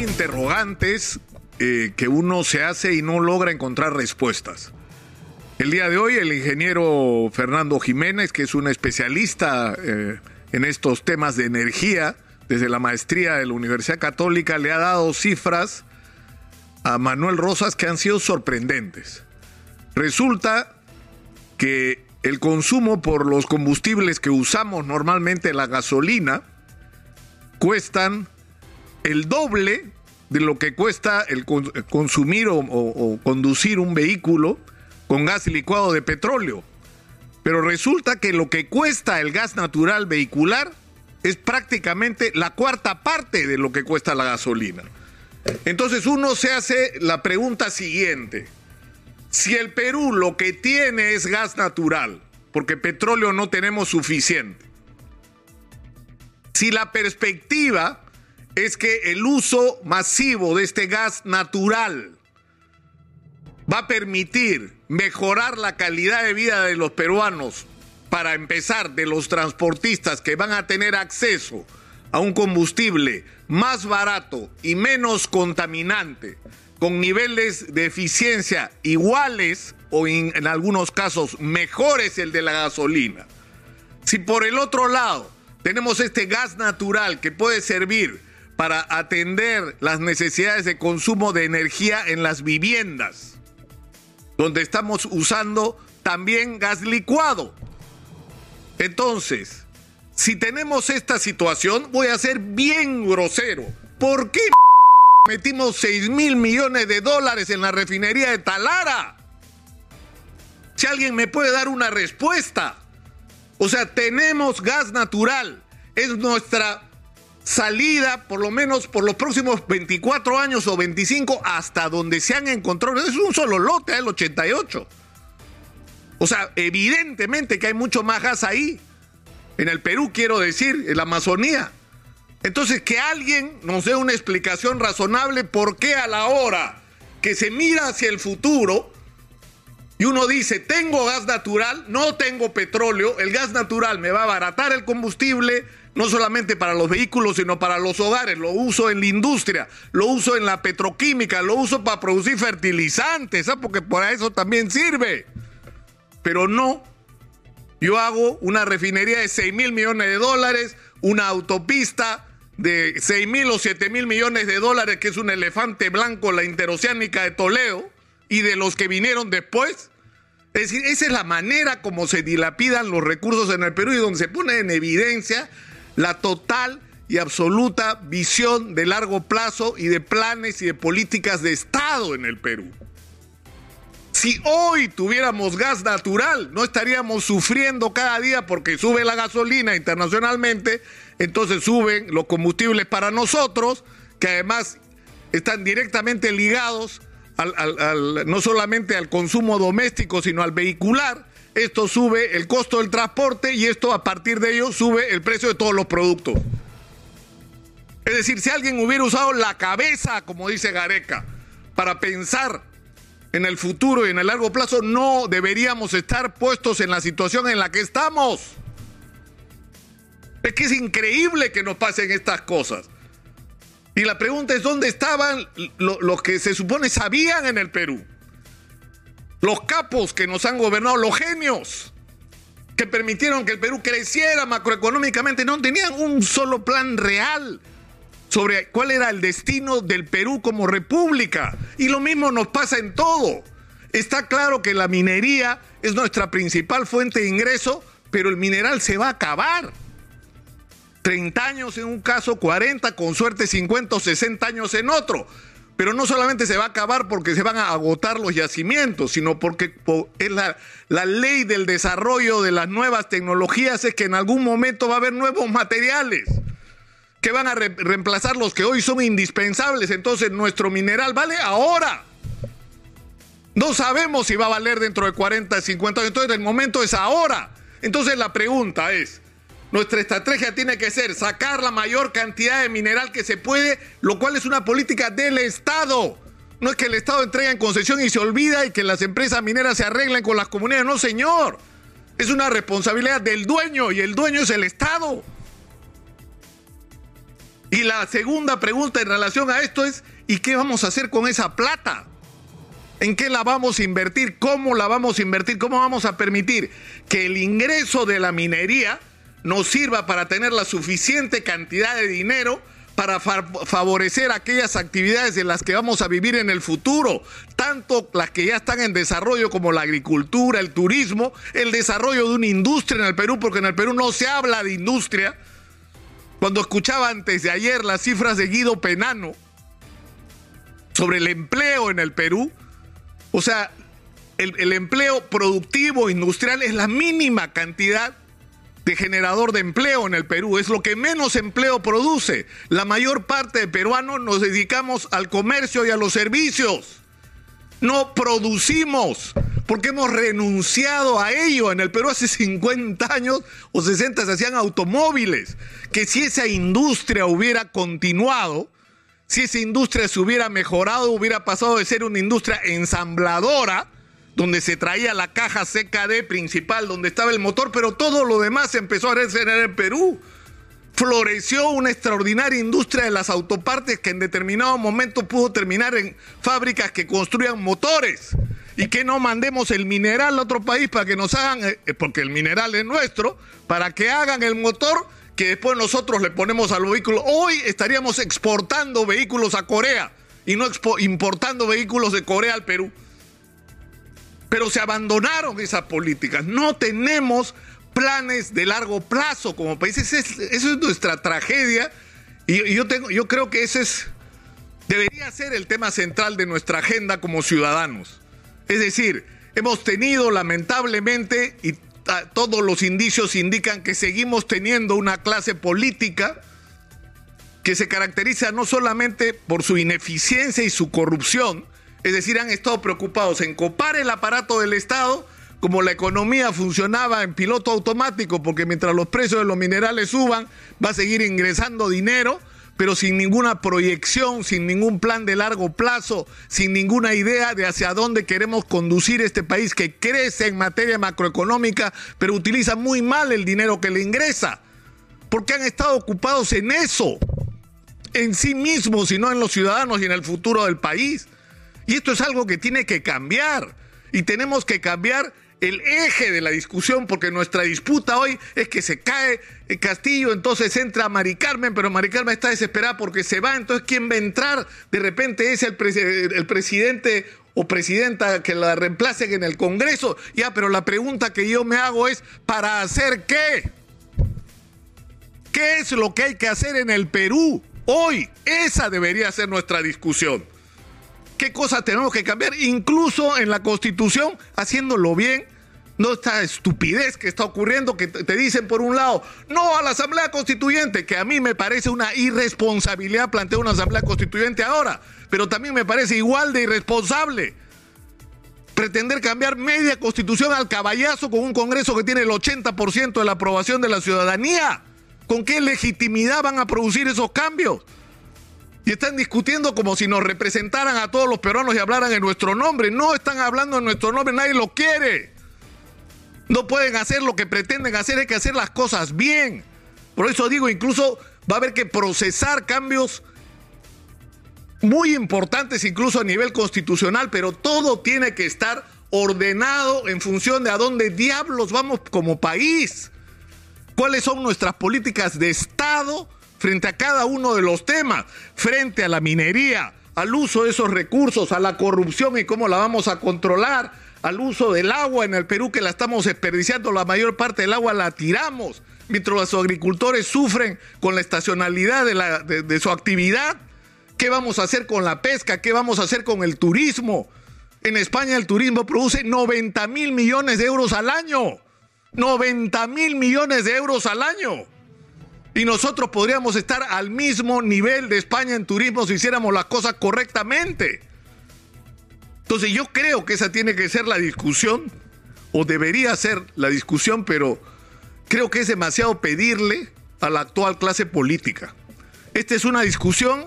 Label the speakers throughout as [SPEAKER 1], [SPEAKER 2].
[SPEAKER 1] interrogantes eh, que uno se hace y no logra encontrar respuestas. El día de hoy el ingeniero Fernando Jiménez, que es un especialista eh, en estos temas de energía, desde la maestría de la Universidad Católica, le ha dado cifras a Manuel Rosas que han sido sorprendentes. Resulta que el consumo por los combustibles que usamos normalmente, la gasolina, cuestan el doble de lo que cuesta el consumir o, conducir un vehículo con gas licuado de petróleo. Pero resulta que lo que cuesta el gas natural vehicular es prácticamente la cuarta parte de lo que cuesta la gasolina. Entonces uno se hace la pregunta siguiente. Si el Perú lo que tiene es gas natural, porque petróleo no tenemos suficiente, si la perspectiva es que el uso masivo de este gas natural va a permitir mejorar la calidad de vida de los peruanos, para empezar, de los transportistas que van a tener acceso a un combustible más barato y menos contaminante, con niveles de eficiencia iguales o en, algunos casos mejores el de la gasolina. Si por el otro lado tenemos este gas natural que puede servir para atender las necesidades de consumo de energía en las viviendas, donde estamos usando también gas licuado. Entonces, si tenemos esta situación, voy a ser bien grosero. ¿Por qué metimos 6 mil millones de dólares en la refinería de Talara? Si alguien me puede dar una respuesta. O sea, tenemos gas natural. Es nuestra salida, por lo menos por los próximos 24 años o 25, hasta donde se han encontrado. Es un solo lote, el 88. O sea, evidentemente que hay mucho más gas ahí. En el Perú, quiero decir, en la Amazonía. Entonces, que alguien nos dé una explicación razonable por qué a la hora que se mira hacia el futuro, y uno dice, tengo gas natural, no tengo petróleo, el gas natural me va a abaratar el combustible, no solamente para los vehículos, sino para los hogares, lo uso en la industria, lo uso en la petroquímica, lo uso para producir fertilizantes, ¿sabes? porque para eso también sirve. Pero no, yo hago una refinería de 6 mil millones de dólares, una autopista de 6 mil o 7 mil millones de dólares, que es un elefante blanco, la interoceánica de Toledo, y de los que vinieron después, es decir, esa es la manera como se dilapidan los recursos en el Perú y donde se pone en evidencia la total y absoluta visión de largo plazo y de planes y de políticas de Estado en el Perú. Si hoy tuviéramos gas natural, no estaríamos sufriendo cada día porque sube la gasolina internacionalmente, entonces suben los combustibles para nosotros, que además están directamente ligados no solamente al consumo doméstico, sino al vehicular. Esto sube el costo del transporte y esto a partir de ello sube el precio de todos los productos. Es decir, si alguien hubiera usado la cabeza, como dice Gareca, para pensar en el futuro y en el largo plazo, no deberíamos estar puestos en la situación en la que estamos. Es que es increíble que nos pasen estas cosas. Y la pregunta es, ¿dónde estaban los que se supone sabían en el Perú? Los capos que nos han gobernado, los genios que permitieron que el Perú creciera macroeconómicamente, no tenían un solo plan real sobre cuál era el destino del Perú como república. Y lo mismo nos pasa en todo. Está claro que la minería es nuestra principal fuente de ingreso, pero el mineral se va a acabar. 30 años en un caso, 40, con suerte 50 o 60 años en otro. Pero no solamente se va a acabar porque se van a agotar los yacimientos, sino porque es la, la ley del desarrollo de las nuevas tecnologías es que en algún momento va a haber nuevos materiales que van a reemplazar los que hoy son indispensables. Entonces nuestro mineral vale ahora. No sabemos si va a valer dentro de 40, 50 años. Entonces el momento es ahora. Entonces la pregunta es, nuestra estrategia tiene que ser sacar la mayor cantidad de mineral que se puede, lo cual es una política del Estado. No es que el Estado entregue en concesión y se olvida y que las empresas mineras se arreglen con las comunidades. No, señor. Es una responsabilidad del dueño y el dueño es el Estado. Y la segunda pregunta en relación a esto es, ¿y qué vamos a hacer con esa plata? ¿En qué la vamos a invertir? ¿Cómo la vamos a invertir? ¿Cómo vamos a permitir que el ingreso de la minería nos sirva para tener la suficiente cantidad de dinero para favorecer aquellas actividades en las que vamos a vivir en el futuro, tanto las que ya están en desarrollo como la agricultura, el turismo, el desarrollo de una industria en el Perú, porque en el Perú no se habla de industria. Cuando escuchaba antes de ayer las cifras de Guido Penano sobre el empleo en el Perú, o sea, el, el empleo productivo industrial es la mínima cantidad generador de empleo en el Perú, es lo que menos empleo produce. La mayor parte de peruanos nos dedicamos al comercio y a los servicios. No producimos, porque hemos renunciado a ello. En el Perú hace 50 años o 60 se hacían automóviles, que si esa industria hubiera continuado, si esa industria se hubiera mejorado, hubiera pasado de ser una industria ensambladora, donde se traía la caja CKD principal, donde estaba el motor, pero todo lo demás empezó a hacer en el Perú. Floreció una extraordinaria industria de las autopartes que en determinado momento pudo terminar en fábricas que construían motores. Y que no mandemos el mineral a otro país para que nos hagan, eh, porque el mineral es nuestro, para que hagan el motor que después nosotros le ponemos al vehículo. Hoy estaríamos exportando vehículos a Corea y no importando vehículos de Corea al Perú pero se abandonaron esas políticas. No tenemos planes de largo plazo como país. Eso es, nuestra tragedia y, yo, tengo, yo creo que ese es, debería ser el tema central de nuestra agenda como ciudadanos. Es decir, hemos tenido lamentablemente, y todos los indicios indican que seguimos teniendo una clase política que se caracteriza no solamente por su ineficiencia y su corrupción, es decir, han estado preocupados en copar el aparato del Estado, como la economía funcionaba en piloto automático, porque mientras los precios de los minerales suban, va a seguir ingresando dinero, pero sin ninguna proyección, sin ningún plan de largo plazo, sin ninguna idea de hacia dónde queremos conducir este país que crece en materia macroeconómica, pero utiliza muy mal el dinero que le ingresa. Porque han estado ocupados en eso, en sí mismos y no en los ciudadanos y en el futuro del país. Y esto es algo que tiene que cambiar. Y tenemos que cambiar el eje de la discusión, porque nuestra disputa hoy es que se cae el Castillo, entonces entra Mari Carmen, pero Mari Carmen está desesperada porque se va, entonces ¿quién va a entrar? De repente es el, el presidente o presidenta que la reemplacen en el Congreso. Ya, pero la pregunta que yo me hago es, ¿para hacer qué? ¿Qué es lo que hay que hacer en el Perú hoy? Esa debería ser nuestra discusión qué cosas tenemos que cambiar, incluso en la constitución, haciéndolo bien. No esta estupidez que está ocurriendo, que te dicen por un lado, no a la Asamblea Constituyente, que a mí me parece una irresponsabilidad plantear una Asamblea Constituyente ahora, pero también me parece igual de irresponsable pretender cambiar media constitución al caballazo con un Congreso que tiene el 80% de la aprobación de la ciudadanía. ¿Con qué legitimidad van a producir esos cambios? Y están discutiendo como si nos representaran a todos los peruanos y hablaran en nuestro nombre. No están hablando en nuestro nombre, nadie lo quiere. No pueden hacer lo que pretenden hacer, hay que hacer las cosas bien. Por eso digo, incluso va a haber que procesar cambios muy importantes, incluso a nivel constitucional, pero todo tiene que estar ordenado en función de a dónde diablos vamos como país. ¿Cuáles son nuestras políticas de Estado? Frente a cada uno de los temas, frente a la minería, al uso de esos recursos, a la corrupción y cómo la vamos a controlar, al uso del agua en el Perú que la estamos desperdiciando, la mayor parte del agua la tiramos, mientras los agricultores sufren con la estacionalidad de, su actividad. ¿Qué vamos a hacer con la pesca? ¿Qué vamos a hacer con el turismo? En España el turismo produce 90 mil millones de euros al año. 90 mil millones de euros al año. Y nosotros podríamos estar al mismo nivel de España en turismo si hiciéramos las cosas correctamente. Entonces yo creo que esa tiene que ser la discusión, o debería ser la discusión, pero creo que es demasiado pedirle a la actual clase política. Esta es una discusión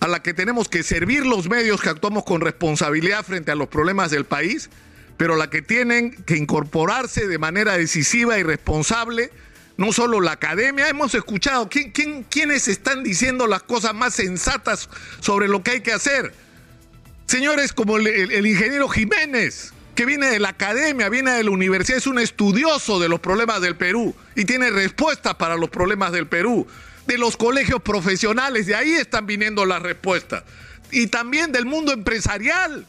[SPEAKER 1] a la que tenemos que servir los medios que actuamos con responsabilidad frente a los problemas del país, pero la que tienen que incorporarse de manera decisiva y responsable no solo la academia, hemos escuchado ¿quién, quién, quiénes están diciendo las cosas más sensatas sobre lo que hay que hacer. Señores como el, el ingeniero Jiménez, que viene de la academia, viene de la universidad, es un estudioso de los problemas del Perú y tiene respuestas para los problemas del Perú. De los colegios profesionales, de ahí están viniendo las respuestas. Y también del mundo empresarial.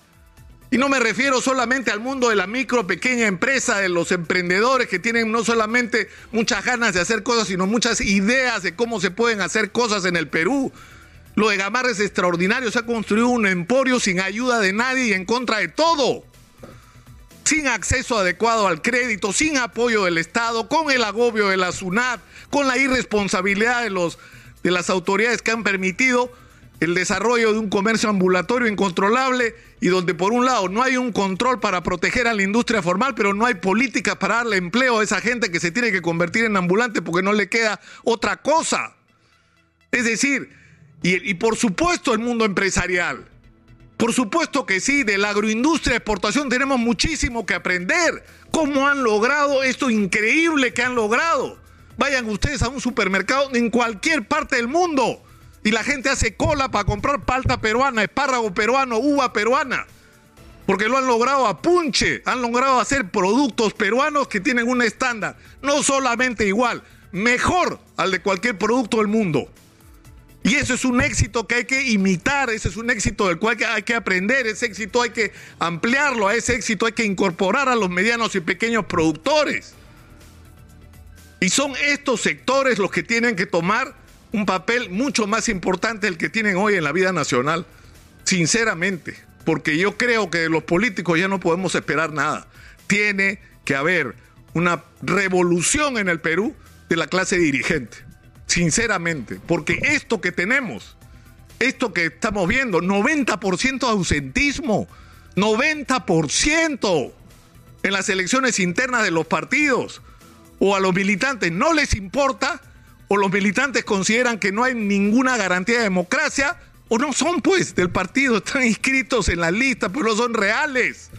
[SPEAKER 1] Y no me refiero solamente al mundo de la micro, pequeña empresa, de los emprendedores que tienen no solamente muchas ganas de hacer cosas, sino muchas ideas de cómo se pueden hacer cosas en el Perú. Lo de Gamarra es extraordinario, se ha construido un emporio sin ayuda de nadie y en contra de todo sin acceso adecuado al crédito, sin apoyo del Estado, con el agobio de la SUNAT, con la irresponsabilidad de, los, de las autoridades que han permitido el desarrollo de un comercio ambulatorio incontrolable y donde por un lado no hay un control para proteger a la industria formal, pero no hay políticas para darle empleo a esa gente que se tiene que convertir en ambulante porque no le queda otra cosa. Es decir, y, y por supuesto el mundo empresarial, por supuesto que sí, de la agroindustria de exportación tenemos muchísimo que aprender. ¿Cómo han logrado esto increíble que han logrado? Vayan ustedes a un supermercado en cualquier parte del mundo y la gente hace cola para comprar palta peruana, espárrago peruano, uva peruana. Porque lo han logrado a punche, han logrado hacer productos peruanos que tienen un estándar, no solamente igual, mejor al de cualquier producto del mundo. Y eso es un éxito que hay que imitar, ese es un éxito del cual hay que aprender, ese éxito hay que ampliarlo, a ese éxito hay que incorporar a los medianos y pequeños productores. Y son estos sectores los que tienen que tomar un papel mucho más importante del que tienen hoy en la vida nacional, sinceramente, porque yo creo que de los políticos ya no podemos esperar nada. Tiene que haber una revolución en el Perú de la clase dirigente sinceramente, porque esto que tenemos, esto que estamos viendo, 90% de ausentismo, 90% en las elecciones internas de los partidos, o a los militantes no les importa, o los militantes consideran que no hay ninguna garantía de democracia, o no son pues del partido, están inscritos en la lista, pero no son reales.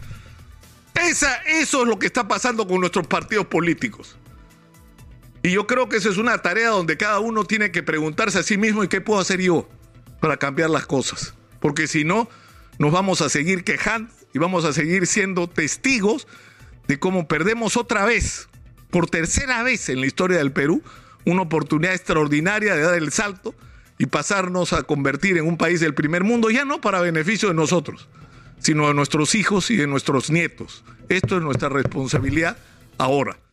[SPEAKER 1] Esa, eso es lo que está pasando con nuestros partidos políticos. Y yo creo que esa es una tarea donde cada uno tiene que preguntarse a sí mismo y qué puedo hacer yo para cambiar las cosas. Porque si no, nos vamos a seguir quejando y vamos a seguir siendo testigos de cómo perdemos otra vez, por tercera vez en la historia del Perú, una oportunidad extraordinaria de dar el salto y pasarnos a convertir en un país del primer mundo, ya no para beneficio de nosotros, sino de nuestros hijos y de nuestros nietos. Esto es nuestra responsabilidad ahora.